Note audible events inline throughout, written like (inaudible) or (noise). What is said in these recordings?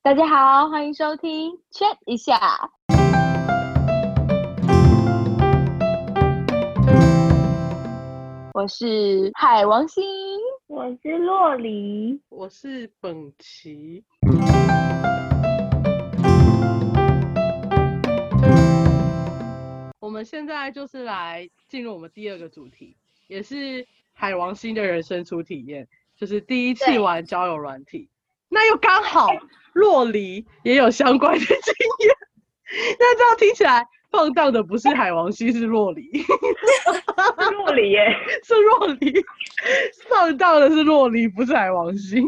大家好，欢迎收听 Check 一下。我是海王星，我是洛璃，我是本琪。我们现在就是来进入我们第二个主题，也是海王星的人生初体验，就是第一次玩交友软体。那又刚好洛黎也有相关的经验，那这样听起来放荡的不是海王星，是洛黎，洛黎耶，是洛黎，(laughs) 放荡的是洛黎，不是海王星。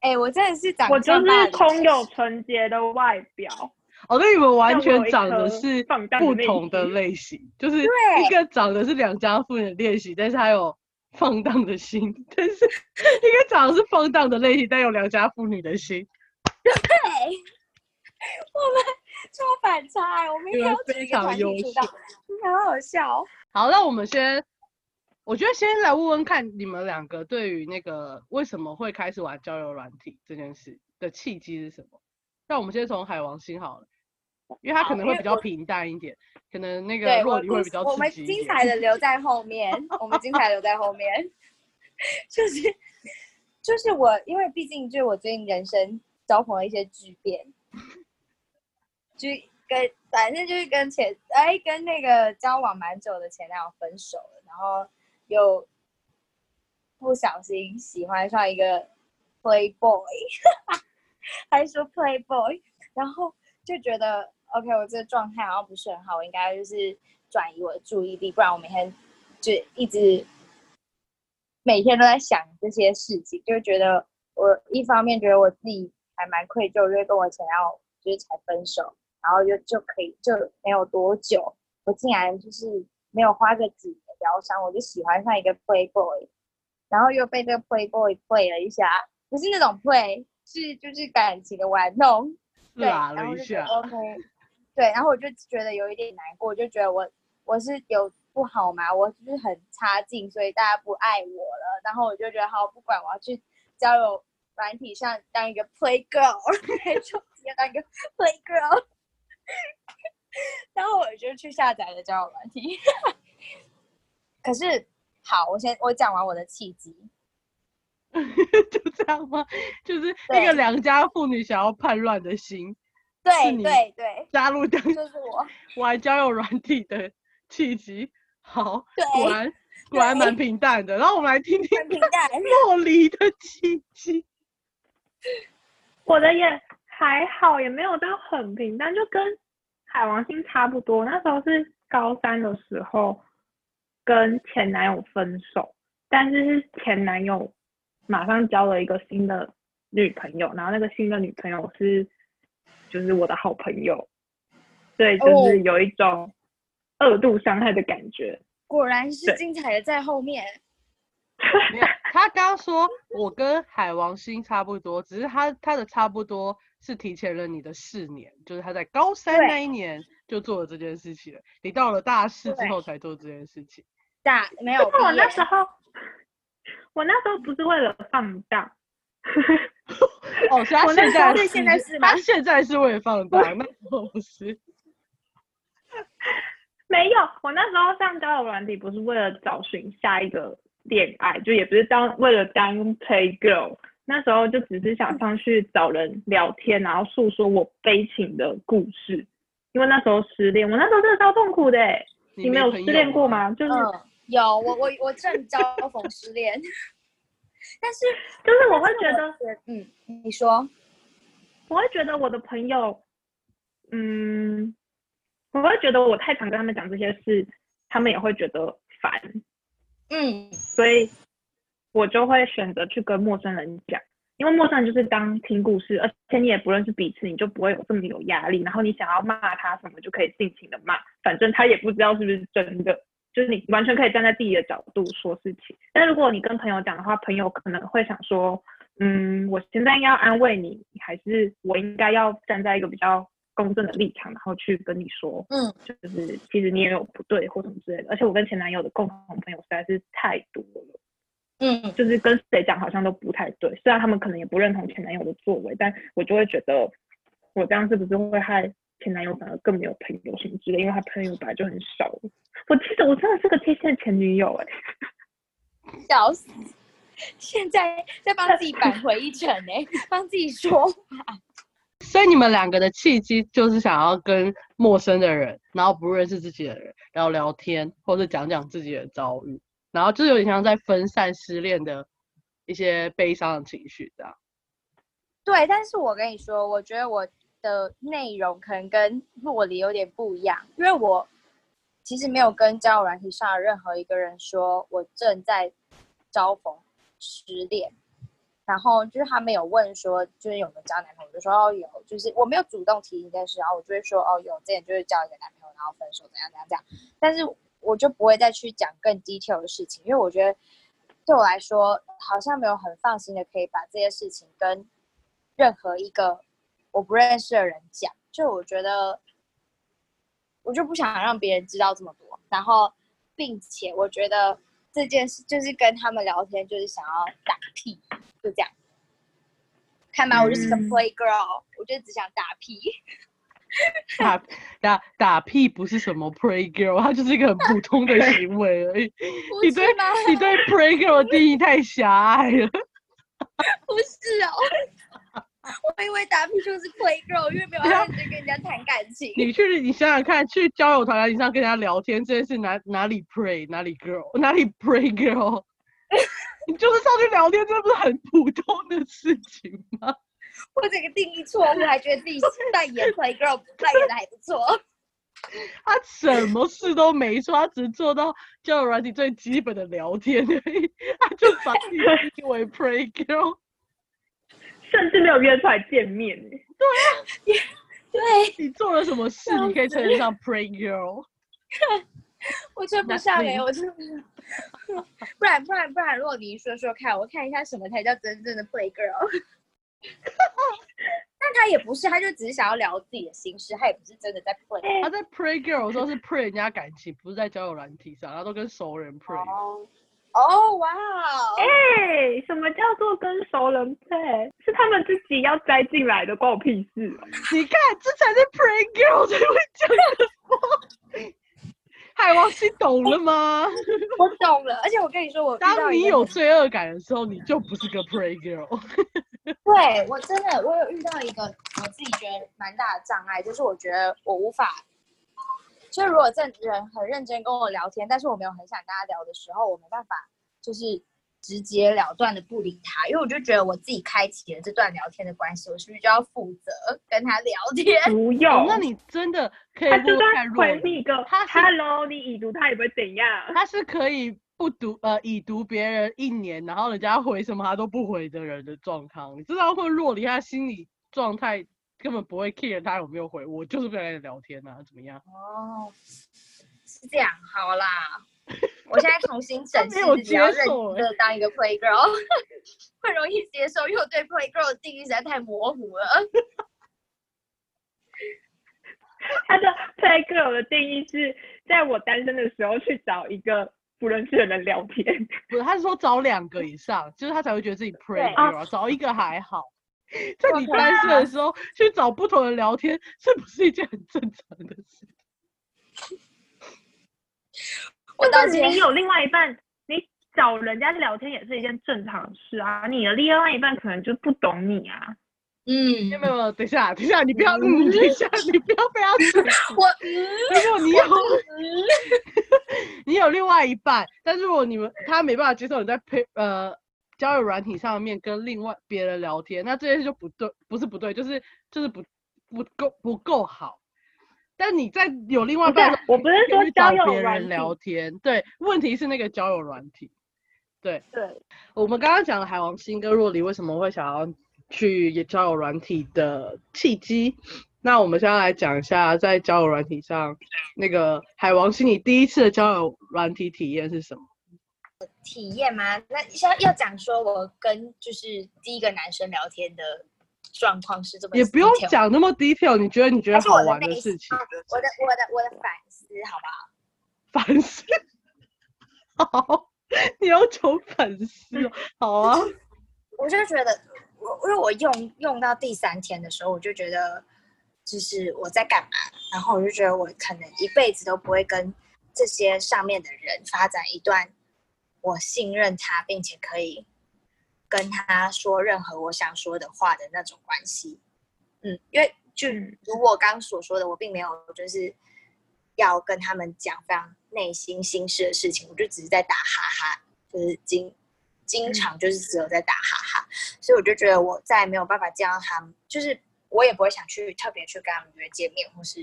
哎、我真的是长我就是空有纯洁的外表，我跟你们完全长的内不同的心类型，就是一个长的是良家妇女的类型，但是还有放荡的心；但是 (laughs) 一个长的是放荡的类型，但有良家妇女的心。对，我们超反差哎、我们应该你们要非常优秀，好好笑哦。好，那我们先，我觉得先来问问看你们两个对于那个为什么会开始玩交友软体这件事的契机是什么？那我们先从海王星好了，因为他可能会比较平淡一点，可能那个对，我洛黎会比较刺激一点。精彩的留在后面，我们精彩留在后面。(laughs) 就是就是我，因为毕竟就是我最近人生遭逢了一些巨变，就跟反正就是跟前哎跟那个交往蛮久的前男友分手了，然后又不小心喜欢上一个 playboy，(laughs) 还说 playboy，然后就觉得 OK，我这个状态好像不是很好，我应该就是转移我的注意力，不然我每天就一直每天都在想这些事情，就觉得我一方面觉得我自己还蛮愧疚，因为跟我前男友就是才分手，然后就就可以就没有多久，我竟然就是没有花个几年疗伤，我就喜欢上一个 playboy，然后又被这个 playboy play 了一下，不是那种 play，是就是感情的玩弄。对，然后就觉得，OK，对，然后我就觉得有一点难过，就觉得我我是有不好嘛，我就是很差劲，所以大家不爱我了。然后我就觉得好，不管我要去交友软体上当一个 play girl，(laughs) 就直接当一个 play girl。(laughs) 然后我就去下载了交友软体。可是好，我先我讲完我的契机。(laughs) 就这样吗？就是一对个良家妇女想要叛乱的心，是对你对对，加入当就是我。玩交友软体的契机。好，对果然果然蛮平淡的。然后我们来听听很平淡。洛黎的契机。(laughs) 我的也还好，也没有到很平淡，就跟海王星差不多。那时候是高三的时候跟前男友分手，但是是前男友马上交了一个新的女朋友，然后那个新的女朋友是就是我的好朋友，对，就哦是有一种二度伤害的感觉。果然是精彩的在后面。(laughs) 他刚刚说我跟海王星差不多，只是他他的差不多是提前了你的四年，就是他在高三那一年就做了这件事情了，你到了大四之后才做这件事情。大没有但我那时候，我那时候不是为了放大，(laughs) 哦，(laughs) 所以他我那时候现在是现在是吗他现在是为了放大，那时候不是。没有，我那时候上交友软体不是为了找寻下一个恋爱，就也不是当为了当 play girl，那时候就只是想上去找人聊天，然后诉说我悲情的故事。因为那时候失恋，我那时候真的超痛苦的欸你没有失恋过？吗？就是、嗯，有我我我正遭逢失恋，(laughs) 但是就是我会觉得，嗯，你说我会觉得我的朋友，嗯，我会觉得我太常跟他们讲这些事，他们也会觉得烦。嗯所以我就会选择去跟陌生人讲，因为陌生人就是当听故事，而且你也不认识彼此，你就不会有这么有压力。然后你想要骂他什么，就可以尽情的骂，反正他也不知道是不是真的，就是你完全可以站在自己的角度说事情。但如果你跟朋友讲的话，朋友可能会想说，嗯，我现在要安慰你，还是我应该要站在一个比较公正的立场，然后去跟你说，嗯，就是其实你也有不对或什么之类的。而且我跟前男友的共同朋友实在是太多了。嗯，就是跟谁讲好像都不太对。虽然他们可能也不认同前男友的作为，但我就会觉得我这样是不是会害前男友反而更没有朋友什么之类？因为他朋友本来就很少。我记得我真的是个贴心的前女友哎、(laughs) 笑死！现在在帮自己扳回一城呢、帮自己说所以你们两个的契机就是想要跟陌生的人，然后不认识自己的人聊聊天，或者讲讲自己的遭遇，然后就有点像在分散失恋的一些悲伤的情绪，这样。对，但是我跟你说，我觉得我的内容可能跟洛里有点不一样，因为我其实没有跟交友软体上的任何一个人说我正在招逢失恋，然后就是他们有问说就是有没有交男朋友，就说哦有，就是我没有主动提这件事，然后我就会说哦有，之前就是交一个男朋友，然后分手怎样怎样怎样，但是我就不会再去讲更 detail 的事情，因为我觉得对我来说好像没有很放心的可以把这些事情跟任何一个我不认识的人讲，就我觉得我就不想让别人知道这么多，然后并且我觉得这件事就是跟他们聊天，就是想要打屁，就这样。看吧，我就是个嗯 play girl，我就只想打屁。(laughs) 打打打屁不是什么 pray girl，它就是一个很普通的行 (laughs) 为而已。你对吗？你对 pray girl 的定义太狭隘了。(laughs) 不是哦，我以为打屁就是 play girl，因为没有要认真跟人家谈感情。你去，你想想看，去交友团体上跟人家聊天，这件事哪哪里 pray 哪里 girl 哪里 pray girl？你就是上去聊天，这不是很普通的事情吗？(laughs) 我这个定义错误，还觉得自己扮演 play girl 扮演的还不错。(laughs) 他什么事都没做，他只做到交友软体最基本的聊天而已，他就把自己定义为 playgirl，。甚至没有约出来见面对啊。(laughs) 对，你做了什么事，你可以称得上 pray girl？(laughs) 我称不上哎、Nothing 我真的，不然不然不然，如果你说说看，我看一下什么才叫真正的 play girl。(laughs) 但他也不是，他就只是想要聊自己的心事，他也不是真的在 play。他在 play girl 的时候是 play 人家感情，不是在交友软体上，他都跟熟人 play。哦哦，哇哦！哎、什么叫做跟熟人配？是他们自己要塞进来的，关我屁事哦、你看，这才是 pray girl 才会讲的话。海王星懂了吗？(laughs) 我懂了，而且我跟你说，我当你有罪恶感的时候，你就不是个 pray girl。(laughs) 对我真的，我有遇到一个我自己觉得蛮大的障碍，就是我觉得我无法，就如果这人很认真跟我聊天，但是我没有很想跟他聊的时候，我没办法就是直截了断的不理他，因为我就觉得我自己开启了这段聊天的关系，我是不是就要负责跟他聊天？(laughs) 不用。哦那你真的可以他就问看算回你一个他是 “hello”，你已读他也不会怎样。他是可以不读呃已读别人一年，然后人家回什么他都不回的人的状况，你知道会若离他心理状态根本不会 care 他有没有回，我就是不想跟你聊天啊，怎么样？哦，是这样，好啦。我现在重新审视没有自己，要认接受欸真的当一个 play girl，(laughs) 会容易接受，因为我对 play girl 的定义实在太模糊了。(laughs) 他的 play girl 的定义是在我单身的时候去找一个不认识的人聊天。不是，他是说找两个以上，就是他才会觉得自己 playgirl，、啊、找一个还好。在你单身的时候去找不同人聊天，是不是一件很正常的事？我道歉你，有另外一半，你找人家聊天也是一件正常的事啊。你的另外一半可能就不懂你啊。嗯没有没有，等一下，等一下，你不要，嗯，等一下，你不要被他 (laughs) 指出我嗯如果你有嗯 (laughs) 你有另外一半，但是如果你们他没办法接受你在配呃交友软体上面跟另外别人聊天，那这件事就不对，不是不对，就是就是不不够不够好。但你在有另外一半我不是说交友别人软体聊天，对，问题是那个交友软体。对，对，我们刚刚讲了海王星跟若离为什么会想要去交友软体的契机，那我们现在来讲一下在交友软体上那个海王星，你第一次的交友软体体验是什么？体验吗？那要要讲说我跟就是第一个男生聊天的状况是这么，也不用，讲那么 detail，你觉得你觉得好玩的事情，我的我的我的反思，好不好？反思。好，(laughs) 你要求粉丝哦，好啊，(laughs) 我就觉得，我因为我用用到第三天的时候，我就觉得，就是我在干嘛，然后我就觉得我可能一辈子都不会跟这些上面的人发展一段我信任他，并且可以跟他说任何我想说的话的那种关系。嗯，因为就如我刚刚所说的，我并没有就是要跟他们讲非常内心心事的事情，我就只是在打哈哈，就是经经常就是只有在打哈哈，所以我就觉得我再也没有办法见到他们，就是我也不会想去特别去跟他们约见面，或是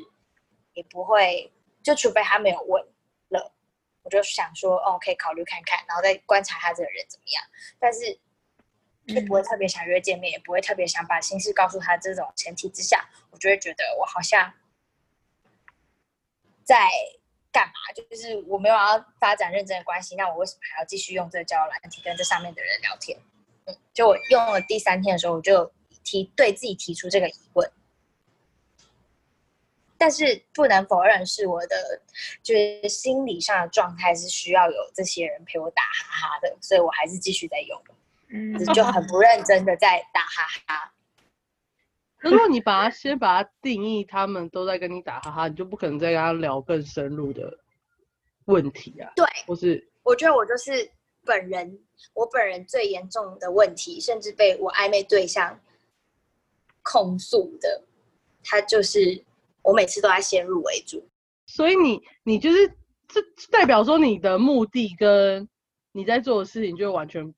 也不会，就除非他没有问了，我就想说哦，可以考虑看看，然后再观察他这个人怎么样，但是就不会特别想约见面，也不会特别想把心事告诉他。这种前提之下，我就会觉得我好像在干嘛？就是我没有要发展认真的关系，那我为什么还要继续用这个交友软体跟这上面的人聊天？嗯，就我用了第三天的时候，我就提对自己提出这个疑问。但是不能否认，是我的就是心理上的状态是需要有这些人陪我打哈哈的，所以我还是继续在用。嗯只是就很不认真的在打哈哈。如果你把它先把它定义，他们都在跟你打哈哈，你就不可能再跟他聊更深入的问题啊，对，或是我觉得我就是本人，我本人最严重的问题，甚至被我暧昧对象控诉的，他就是我每次都在先入为主。所以你你就是这代表说你的目的跟你在做的事情就完全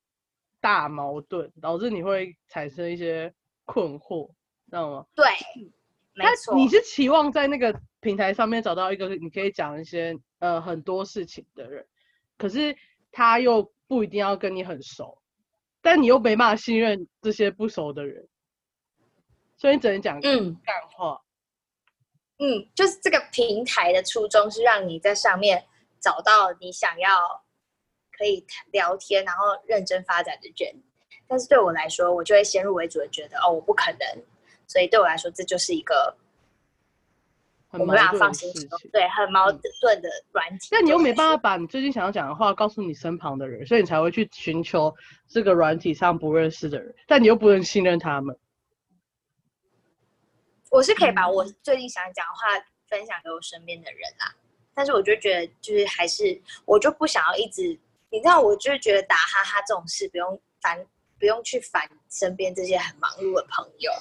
大矛盾，导致你会产生一些困惑，知道吗？对，没那错，你是期望在那个平台上面找到一个你可以讲一些呃很多事情的人，可是他又不一定要跟你很熟，但你又没办法信任这些不熟的人，所以你只能讲嗯干话。嗯，就是这个平台的初衷是让你在上面找到你想要可以聊天，然后认真发展的人。但是对我来说，我就会先入为主的觉得，哦，我不可能。所以对我来说，这就是一个很我没办法矛盾的放心对，很矛盾的软体。但你又没办法。把你最近想要讲的话告诉你身旁的人，所以你才会去寻求这个软体上不认识的人，但你又不能信任他们。我是可以把嗯我最近想讲的话分享给我身边的人啦，但是我就觉得，就是还是我就不想要一直，你知道，我就是觉得打哈哈这种事不用烦，不用去烦身边这些很忙碌的朋友。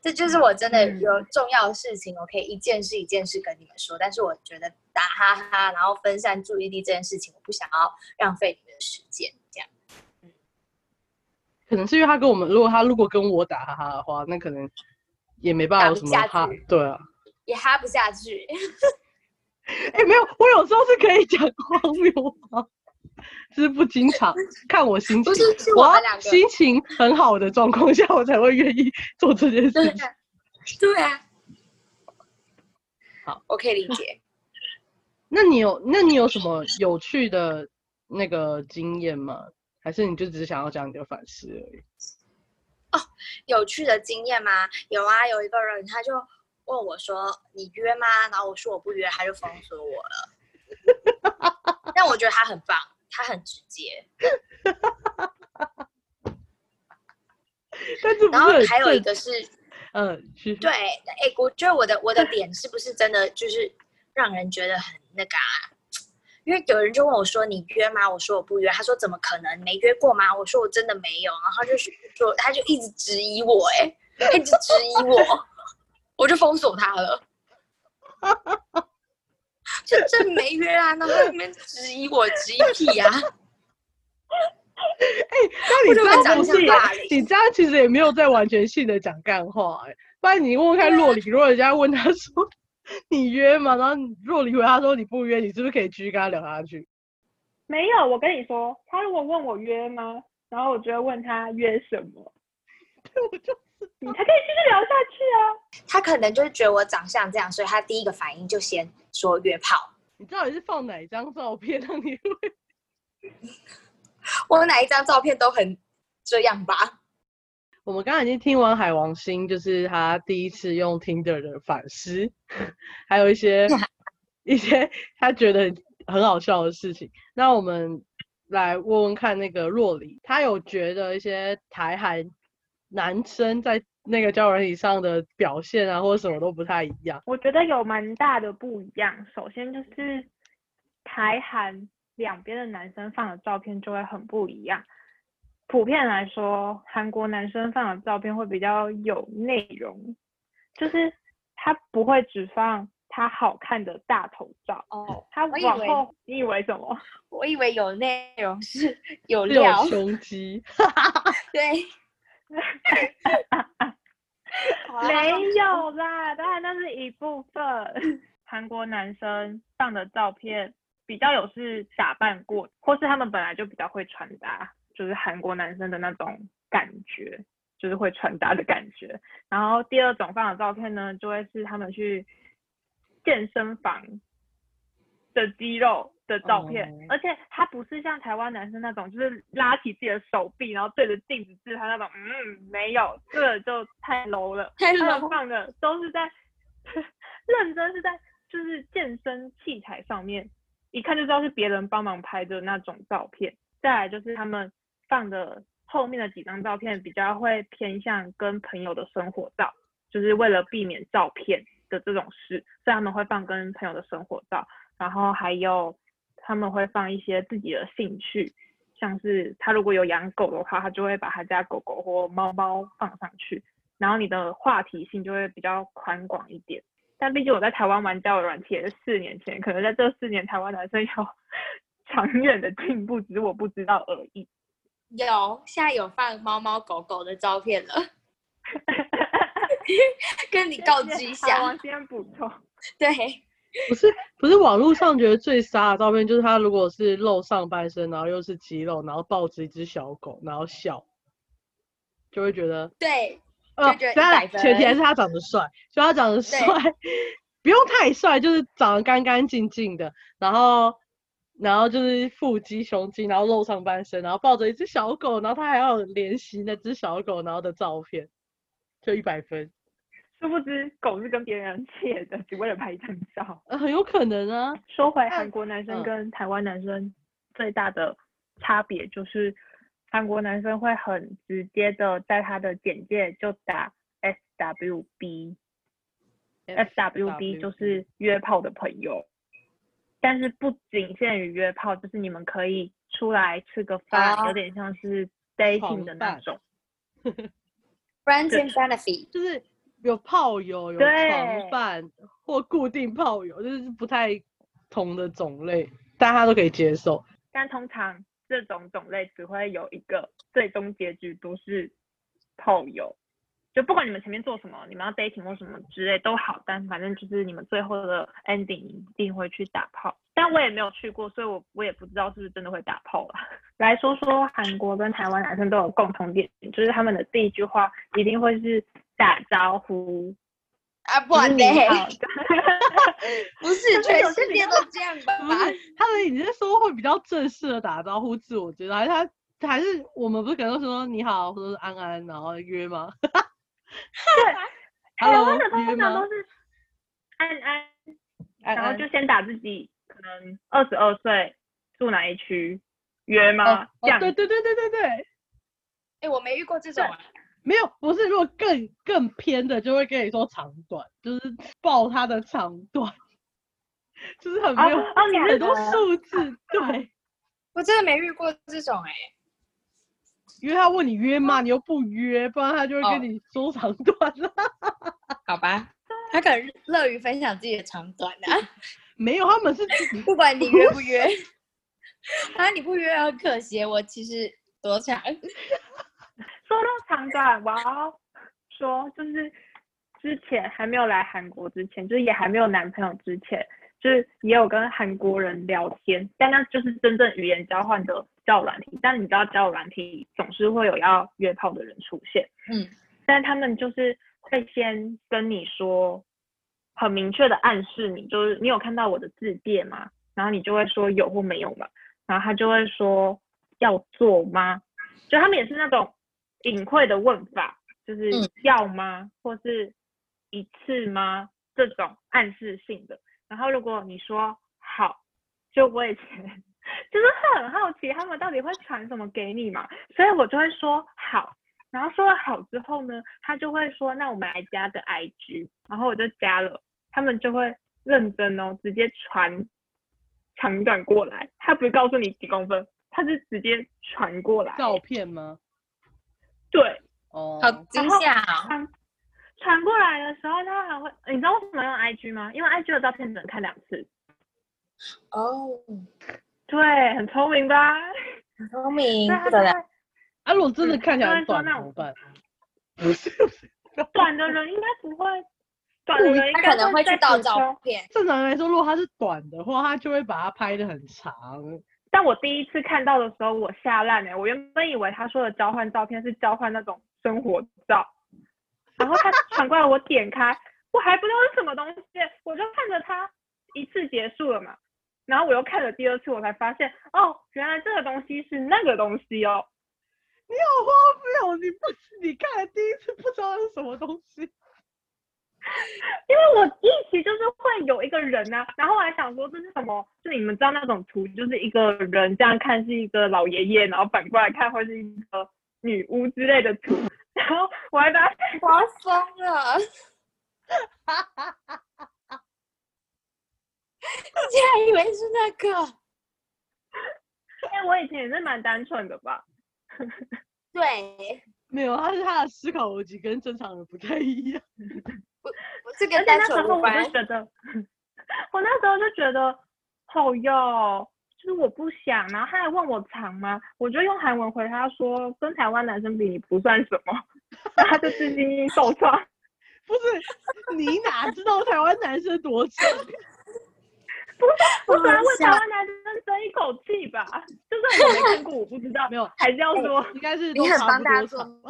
这就是我真的嗯有重要的事情，我可以一件事一件事跟你们说。但是我觉得打哈哈，然后分散注意力这件事情，我不想要浪费你们的时间。这样，可能是因为他跟我们，如果他如果跟我打哈哈的话，那可能也没办法有什么下哈去，对啊。也哈不下去。哎、(laughs) 没有，我有时候是可以讲荒谬话，只是不经常看我心情。不是是我我要们两个心情很好的状况下，我才会愿意做这件事情。对啊，对啊。好，我可以理解。那你有，那你有什么有趣的那个经验吗？还是你就只是想要讲你的反思而已？哦有趣的经验吗？有啊，有一个人他就问我说：“你约吗？”然后我说我不约，他就封锁我了。(laughs) 但我觉得他很棒，他很直接。(laughs) 然后还有一正个是，嗯，去对，哎，我觉得我的我的点是不是真的就是让人觉得很那个啊？因为有人就问我说：“你约吗？”我说我不约。他说：“怎么可能？没约过吗？”我说：“我真的没有。”然后就是说，他就一直质疑我、哎，一直质疑我，(laughs) 我就封锁他了。(laughs) 就真没约啊，然后他在那边质疑我，质疑屁啊！(laughs) 那你这我就会长样不是也相霸凌你这样其实也没有在完全性的讲干话哎、不然你问问看若琳，如果人家问他说你约吗？然后若琳回他说你不约，你是不是可以继续跟他聊下去？没有，我跟你说，他如果问我约吗，然后我就会问他约什么，(laughs) 我就 (laughs) 你才可以继续聊下去啊。他可能就是觉得我长相这样，所以他第一个反应就先说约炮。你到底是放哪张照片让你会？(laughs) 我哪一张照片都很这样吧？我们刚刚已经听完海王星，就是他第一次用 Tinder 的反思，(laughs) 还有一些一些他觉得很好笑的事情。那我们来问问看那个若离，他有觉得一些台韩男生在那个交友软体上的表现啊，或者什么都不太一样。我觉得有蛮大的不一样。首先就是台韩两边的男生放的照片就会很不一样。普遍来说，韩国男生放的照片会比较有内容，就是他不会只放他好看的大头照，哦，他我以为往后你以为什么？我以为有内容是 (laughs) 有是有料，胸肌，(laughs) 对，(laughs) 没有啦，当然那是一部分。(laughs) 韩国男生放的照片比较有是打扮过，或是他们本来就比较会穿搭，就是韩国男生的那种感觉，就是会穿搭的感觉。然后第二种放的照片呢，就会是他们去健身房的肌肉的照片，哦而且他不是像台湾男生那种，就是拉起自己的手臂，然后对着镜子自拍那种，嗯，没有，这个就太 low 了。太他们 low 放的都是在 (laughs) 认真是在就是健身器材上面，一看就知道是别人帮忙拍的那种照片。再来就是他们放的后面的几张照片比较会偏向跟朋友的生活照，就是为了避免照片的这种事，所以他们会放跟朋友的生活照，然后还有他们会放一些自己的兴趣。像是他如果有养狗的话，他就会把他家狗狗或猫猫放上去，然后你的话题性就会比较宽广一点。但毕竟我在台湾玩交友软体也是四年前，可能在这四年台湾男生有 (laughs) 长远的进步，只是我不知道而已。有现在有放猫猫狗狗的照片了，(laughs) 跟你告知一好下我，先补充。(laughs) 对，不是不是网络上觉得最傻的照片，就是他如果是露上半身，然后又是肌肉，然后抱着一只小狗，然后笑，就会觉得对，呃，就觉前提还是他长得帅，就他长得帅，不用太帅，就是长得干干净净的，然后然后就是腹肌、胸肌，然后露上半身，然后抱着一只小狗，然后他还要有怜惜那只小狗，然后的照片，就一百分，殊不知狗是跟别人 (laughs) 借的，只为了拍一张照。呃，很有可能啊，说回韩国男生嗯跟台湾男生最大的差别就是，韩国男生会很直接的在他的简介就打 S W B，S W B 就是约炮的朋友，但是不仅限于约炮，就是你们可以出来吃个饭，哦有点像是 dating 的那种。(laughs) friends and benefit，就是有炮友、有对床伴或固定炮友，就是不太同的种类，但他都可以接受。但通常这种种类只会有一个最终结局都是炮友，就不管你们前面做什么，你们要 dating 或什么之类都好，但反正就是你们最后的 ending 一定会去打炮。但我也没有去过，所以我我也不知道是不是真的会打炮啦。(laughs) 来说说韩国跟台湾男生都有共同点，就是他们的第一句话一定会是打招呼，啊，不你好。(laughs) 不是全世界都这样吧？他的，你是说会比较正式的打招呼、自我介绍，还是他还是我们不是可能说你好，或者是安安，然后约吗 (laughs) 台湾？(laughs) Hello，的约吗通常都？是安安，然后就先打自己可能二十二岁住哪一区约吗？哦这样哦，对对对对对对，哎，我没遇过这种啊，没有，不是，如果更更偏的，就会跟你说长短，就是报他的长短，(laughs) 就是很没有、很多数字，对。我真的没遇过这种哎。因为他问你约吗？你又不约，不然他就会哦跟你说长短了。(laughs) 好吧，他可能乐于分享自己的长短啊，没有，他们是自己 (laughs) 不管你约不约，啊，你不约很可惜，我其实多长，(laughs) 说到长短，我要说就是之前还没有来韩国之前，就是也还没有男朋友之前，就是也有跟韩国人聊天，但那就是真正语言交换的交友软体。但你知道交友软体总是会有要约炮的人出现，嗯，但他们就是会先跟你说，很明确的暗示你，就是你有看到我的字界吗？然后你就会说有或没有嘛，然后他就会说要做吗？就他们也是那种隐晦的问法，就是嗯要吗，或是一次吗？这种暗示性的。然后如果你说好，就我以前 (laughs) 就是很好奇他们到底会传什么给你嘛，所以我就会说好，然后说了好之后呢，他就会说那我们来加个 IG，然后我就加了，他们就会认真哦，直接传长短过来，他不是告诉你几公分，他是直接传过来，照片吗？对，哦，好惊吓哦！传传过来的时候，他还会，你知道为什么用 IG 吗？因为 IG 的照片只能看两次，哦，对，很聪明吧？很聪明，对，他不得了。就会啊，如果真的嗯看起来短怎么办？不是，短的人应该不会，短的人应可能会去再盗照片，正常来说，如果它是短的话，他就会把它拍的很长。但我第一次看到的时候，我吓烂了！我原本以为他说的交换照片是交换那种生活照，然后他传过来，我点开，我还不知道是什么东西，我就看着他一次结束了嘛，然后我又看了第二次，我才发现哦，原来这个东西是那个东西哦。你好荒谬！你不，你看了第一次不知道是什么东西。(laughs) 因为我一起就是会有一个人啊，然后我还想说这是什么？就你们知道那种图，就是一个人这样看是一个老爷爷，然后反过来看会是一个女巫之类的图，然后我还把它 (laughs) 我要疯了！你竟然以为是那个？哎、我以前也是蛮单纯的吧？对，没有，他是他的思考逻辑跟正常人不太一样。这跟单纯无关就。觉得，(laughs) 我那时候就觉得，好哟，就是我不想，然后他还问我长吗？我就用韩文回他说，跟台湾男生比你不算什么，(laughs) 然后他就自信心受创。(laughs) 不是，你哪知道台湾男生多长？(laughs) 我只能为想台湾男生争一口气吧，就算我没看过，我不知道，没有，还是要说。应该是你很帮大。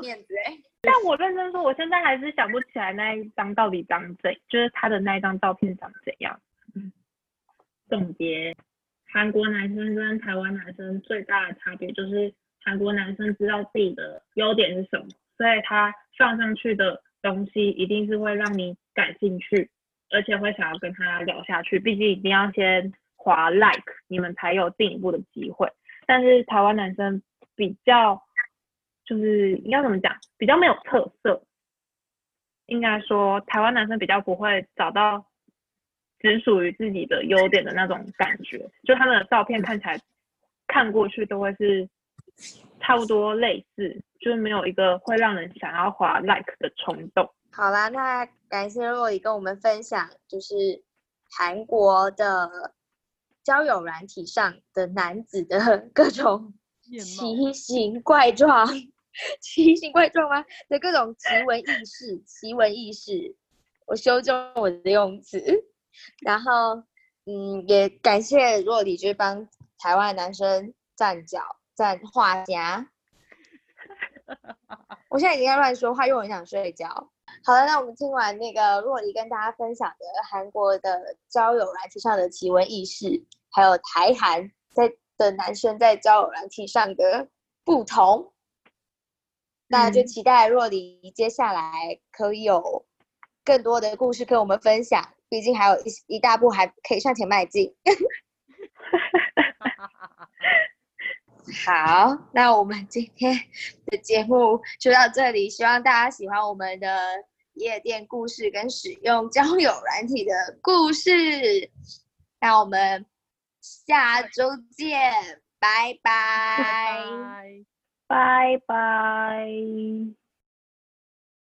面子哎、但我认真说，我现在还是想不起来那一张到底长怎，就是他的那一张照片长怎样。总结，韩国男生跟台湾男生最大的差别就是，韩国男生知道自己的优点是什么，所以他放上去的东西一定是会让你感兴趣，而且会想要跟他聊下去。毕竟一定要先划 like，你们才有进一步的机会。但是台湾男生比较，就是应该怎么讲，比较没有特色。应该说，台湾男生比较不会找到只属于自己的优点的那种感觉，就他们的照片看起来看过去都会是差不多类似，就是没有一个会让人想要划 like 的冲动。好啦，那感谢若雨跟我们分享，就是韩国的交友软体上的男子的 (laughs) 各种奇形怪状，(laughs) 奇形怪状吗？的各种奇闻异事，奇闻异事，我修正我的用词。然后，嗯，也感谢若里，就是帮台湾男生站脚、站话匣。我现在已经在乱说话，因为我很想睡觉。好了，那我们听完那个若离跟大家分享的韩国的交友软体上的奇闻异事，还有台韩在的男生在交友软体上的不同，那就嗯期待若离接下来可以有更多的故事跟我们分享。毕竟还有一一大步还可以向前迈进。(laughs) 好，那我们今天的节目就到这里，希望大家喜欢我们的夜店故事跟使用交友软体的故事。那我们下周见，拜拜拜。拜拜。